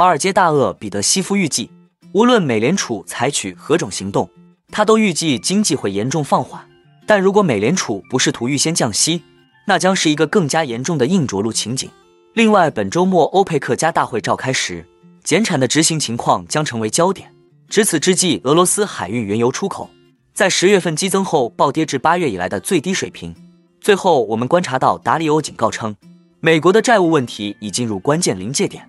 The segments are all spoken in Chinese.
华尔街大鳄彼得西夫预计，无论美联储采取何种行动，他都预计经济会严重放缓。但如果美联储不试图预先降息，那将是一个更加严重的硬着陆情景。另外，本周末欧佩克加大会召开时，减产的执行情况将成为焦点。值此之际，俄罗斯海运原油出口在十月份激增后暴跌至八月以来的最低水平。最后，我们观察到达里欧警告称，美国的债务问题已进入关键临界点，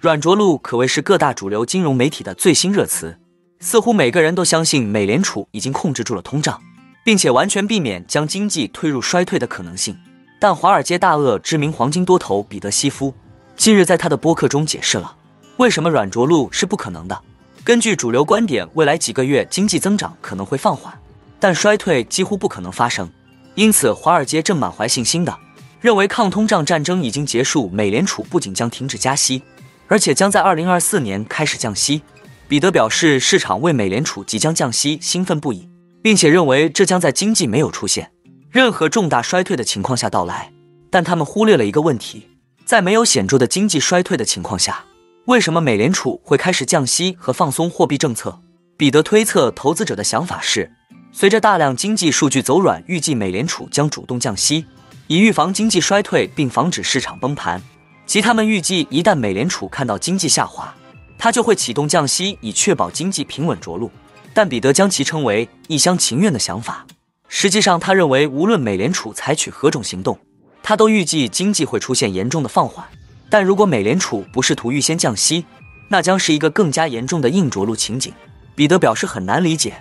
软着陆可谓是各大主流金融媒体的最新热词，似乎每个人都相信美联储已经控制住了通胀。并且完全避免将经济推入衰退的可能性。但华尔街大鳄、知名黄金多头彼得西夫近日在他的播客中解释了为什么软着陆是不可能的。根据主流观点，未来几个月经济增长可能会放缓，但衰退几乎不可能发生。因此，华尔街正满怀信心的认为抗通胀战争已经结束，美联储不仅将停止加息，而且将在二零二四年开始降息。彼得表示，市场为美联储即将降息兴奋不已。并且认为这将在经济没有出现任何重大衰退的情况下到来，但他们忽略了一个问题：在没有显著的经济衰退的情况下，为什么美联储会开始降息和放松货币政策？彼得推测，投资者的想法是，随着大量经济数据走软，预计美联储将主动降息，以预防经济衰退并防止市场崩盘。即他们预计，一旦美联储看到经济下滑，它就会启动降息，以确保经济平稳着陆。但彼得将其称为一厢情愿的想法。实际上，他认为无论美联储采取何种行动，他都预计经济会出现严重的放缓。但如果美联储不试图预先降息，那将是一个更加严重的硬着陆情景。彼得表示很难理解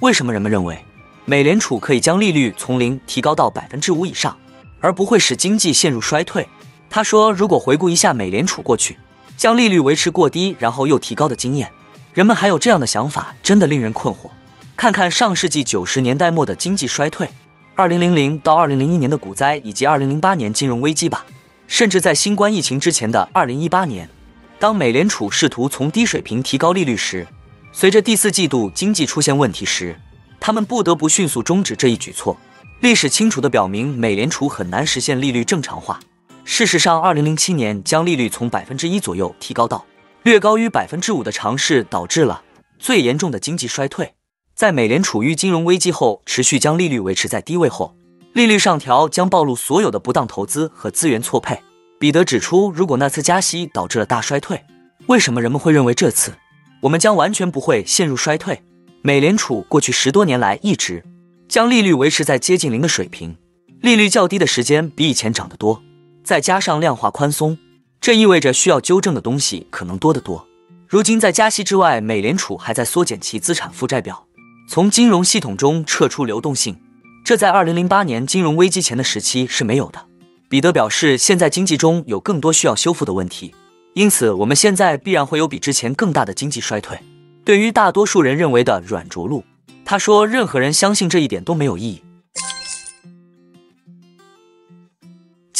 为什么人们认为美联储可以将利率从零提高到百分之五以上，而不会使经济陷入衰退。他说：“如果回顾一下美联储过去将利率维持过低，然后又提高的经验。”人们还有这样的想法，真的令人困惑。看看上世纪九十年代末的经济衰退，二零零零到二零零一年的股灾，以及二零零八年金融危机吧。甚至在新冠疫情之前的二零一八年，当美联储试图从低水平提高利率时，随着第四季度经济出现问题时，他们不得不迅速终止这一举措。历史清楚地表明，美联储很难实现利率正常化。事实上，二零零七年将利率从百分之一左右提高到。略高于百分之五的尝试导致了最严重的经济衰退。在美联储遇金融危机后持续将利率维持在低位后，利率上调将暴露所有的不当投资和资源错配。彼得指出，如果那次加息导致了大衰退，为什么人们会认为这次我们将完全不会陷入衰退？美联储过去十多年来一直将利率维持在接近零的水平，利率较低的时间比以前涨得多，再加上量化宽松。这意味着需要纠正的东西可能多得多。如今，在加息之外，美联储还在缩减其资产负债表，从金融系统中撤出流动性，这在2008年金融危机前的时期是没有的。彼得表示，现在经济中有更多需要修复的问题，因此我们现在必然会有比之前更大的经济衰退。对于大多数人认为的软着陆，他说，任何人相信这一点都没有意义。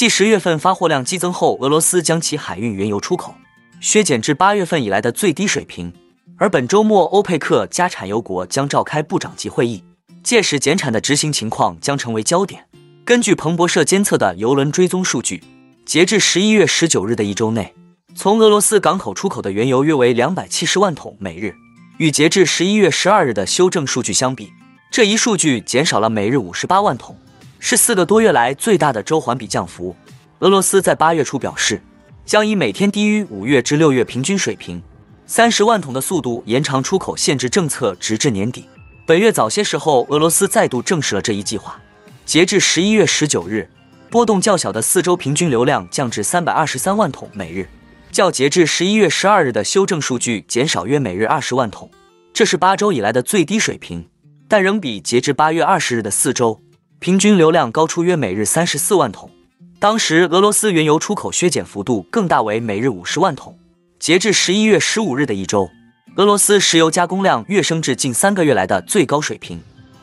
继十月份发货量激增后，俄罗斯将其海运原油出口削减至八月份以来的最低水平。而本周末，欧佩克加产油国将召开部长级会议，届时减产的执行情况将成为焦点。根据彭博社监测的油轮追踪数据，截至十一月十九日的一周内，从俄罗斯港口出口的原油约为两百七十万桶每日，与截至十一月十二日的修正数据相比，这一数据减少了每日五十八万桶。是四个多月来最大的周环比降幅。俄罗斯在八月初表示，将以每天低于五月至六月平均水平三十万桶的速度延长出口限制政策，直至年底。本月早些时候，俄罗斯再度证实了这一计划。截至十一月十九日，波动较小的四周平均流量降至三百二十三万桶每日，较截至十一月十二日的修正数据减少约每日二十万桶，这是八周以来的最低水平，但仍比截至八月二十日的四周。平均流量高出约每日三十四万桶。当时俄罗斯原油出口削减幅度更大为每日五十万桶。截至十一月十五日的一周，俄罗斯石油加工量跃升至近三个月来的最高水平。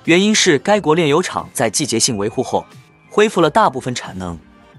原因是该国炼油厂在季节性维护后恢复了大部分产能。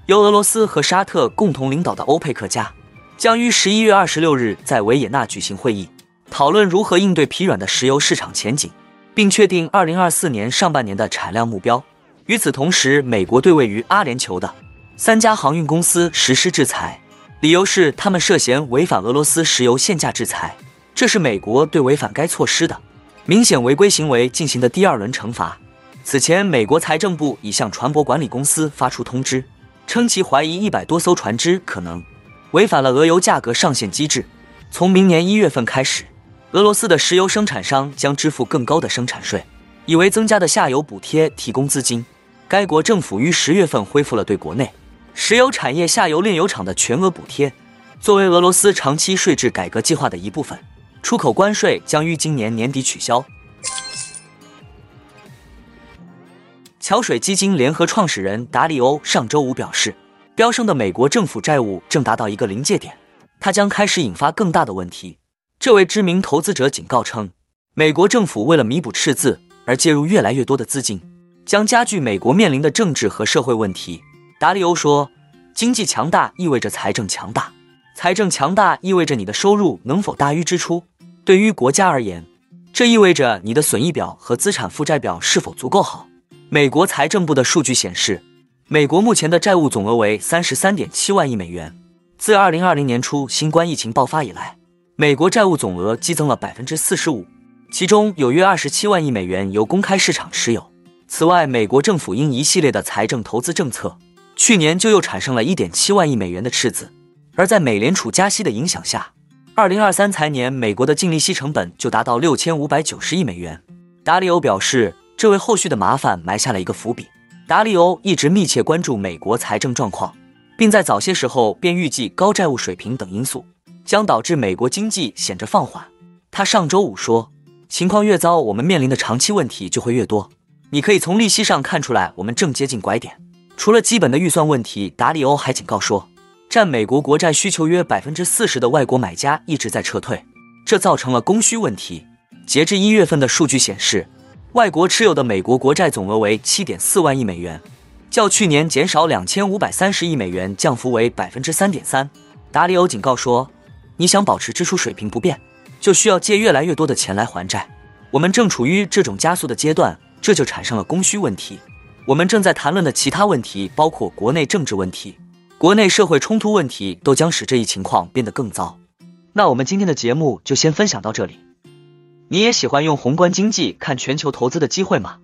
由俄罗斯和沙特共同领导的欧佩克加将于十一月二十六日在维也纳举行会议，讨论如何应对疲软的石油市场前景，并确定二零二四年上半年的产量目标。与此同时，美国对位于阿联酋的三家航运公司实施制裁，理由是他们涉嫌违反俄罗斯石油限价制裁。这是美国对违反该措施的明显违规行为进行的第二轮惩罚。此前，美国财政部已向船舶管理公司发出通知。称其怀疑一百多艘船只可能违反了俄油价格上限机制。从明年一月份开始，俄罗斯的石油生产商将支付更高的生产税，以为增加的下游补贴提供资金。该国政府于十月份恢复了对国内石油产业下游炼油厂的全额补贴，作为俄罗斯长期税制改革计划的一部分。出口关税将于今年年底取消。桥水基金联合创始人达里欧上周五表示，飙升的美国政府债务正达到一个临界点，它将开始引发更大的问题。这位知名投资者警告称，美国政府为了弥补赤字而介入越来越多的资金，将加剧美国面临的政治和社会问题。达里欧说：“经济强大意味着财政强大，财政强大意味着你的收入能否大于支出。对于国家而言，这意味着你的损益表和资产负债表是否足够好。”美国财政部的数据显示，美国目前的债务总额为三十三点七万亿美元。自二零二零年初新冠疫情爆发以来，美国债务总额激增了百分之四十五，其中有约二十七万亿美元由公开市场持有。此外，美国政府因一系列的财政投资政策，去年就又产生了一点七万亿美元的赤字。而在美联储加息的影响下，二零二三财年美国的净利息成本就达到六千五百九十亿美元。达里欧表示。这为后续的麻烦埋下了一个伏笔。达利欧一直密切关注美国财政状况，并在早些时候便预计高债务水平等因素将导致美国经济显着放缓。他上周五说：“情况越糟，我们面临的长期问题就会越多。你可以从利息上看出来，我们正接近拐点。”除了基本的预算问题，达利欧还警告说，占美国国债需求约百分之四十的外国买家一直在撤退，这造成了供需问题。截至一月份的数据显示。外国持有的美国国债总额为七点四万亿美元，较去年减少两千五百三十亿美元，降幅为百分之三点三。达里欧警告说：“你想保持支出水平不变，就需要借越来越多的钱来还债。我们正处于这种加速的阶段，这就产生了供需问题。我们正在谈论的其他问题，包括国内政治问题、国内社会冲突问题，都将使这一情况变得更糟。”那我们今天的节目就先分享到这里。你也喜欢用宏观经济看全球投资的机会吗？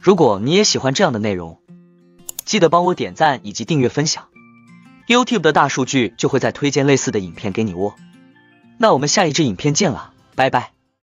如果你也喜欢这样的内容，记得帮我点赞以及订阅分享，YouTube 的大数据就会再推荐类似的影片给你哦。那我们下一支影片见了，拜拜。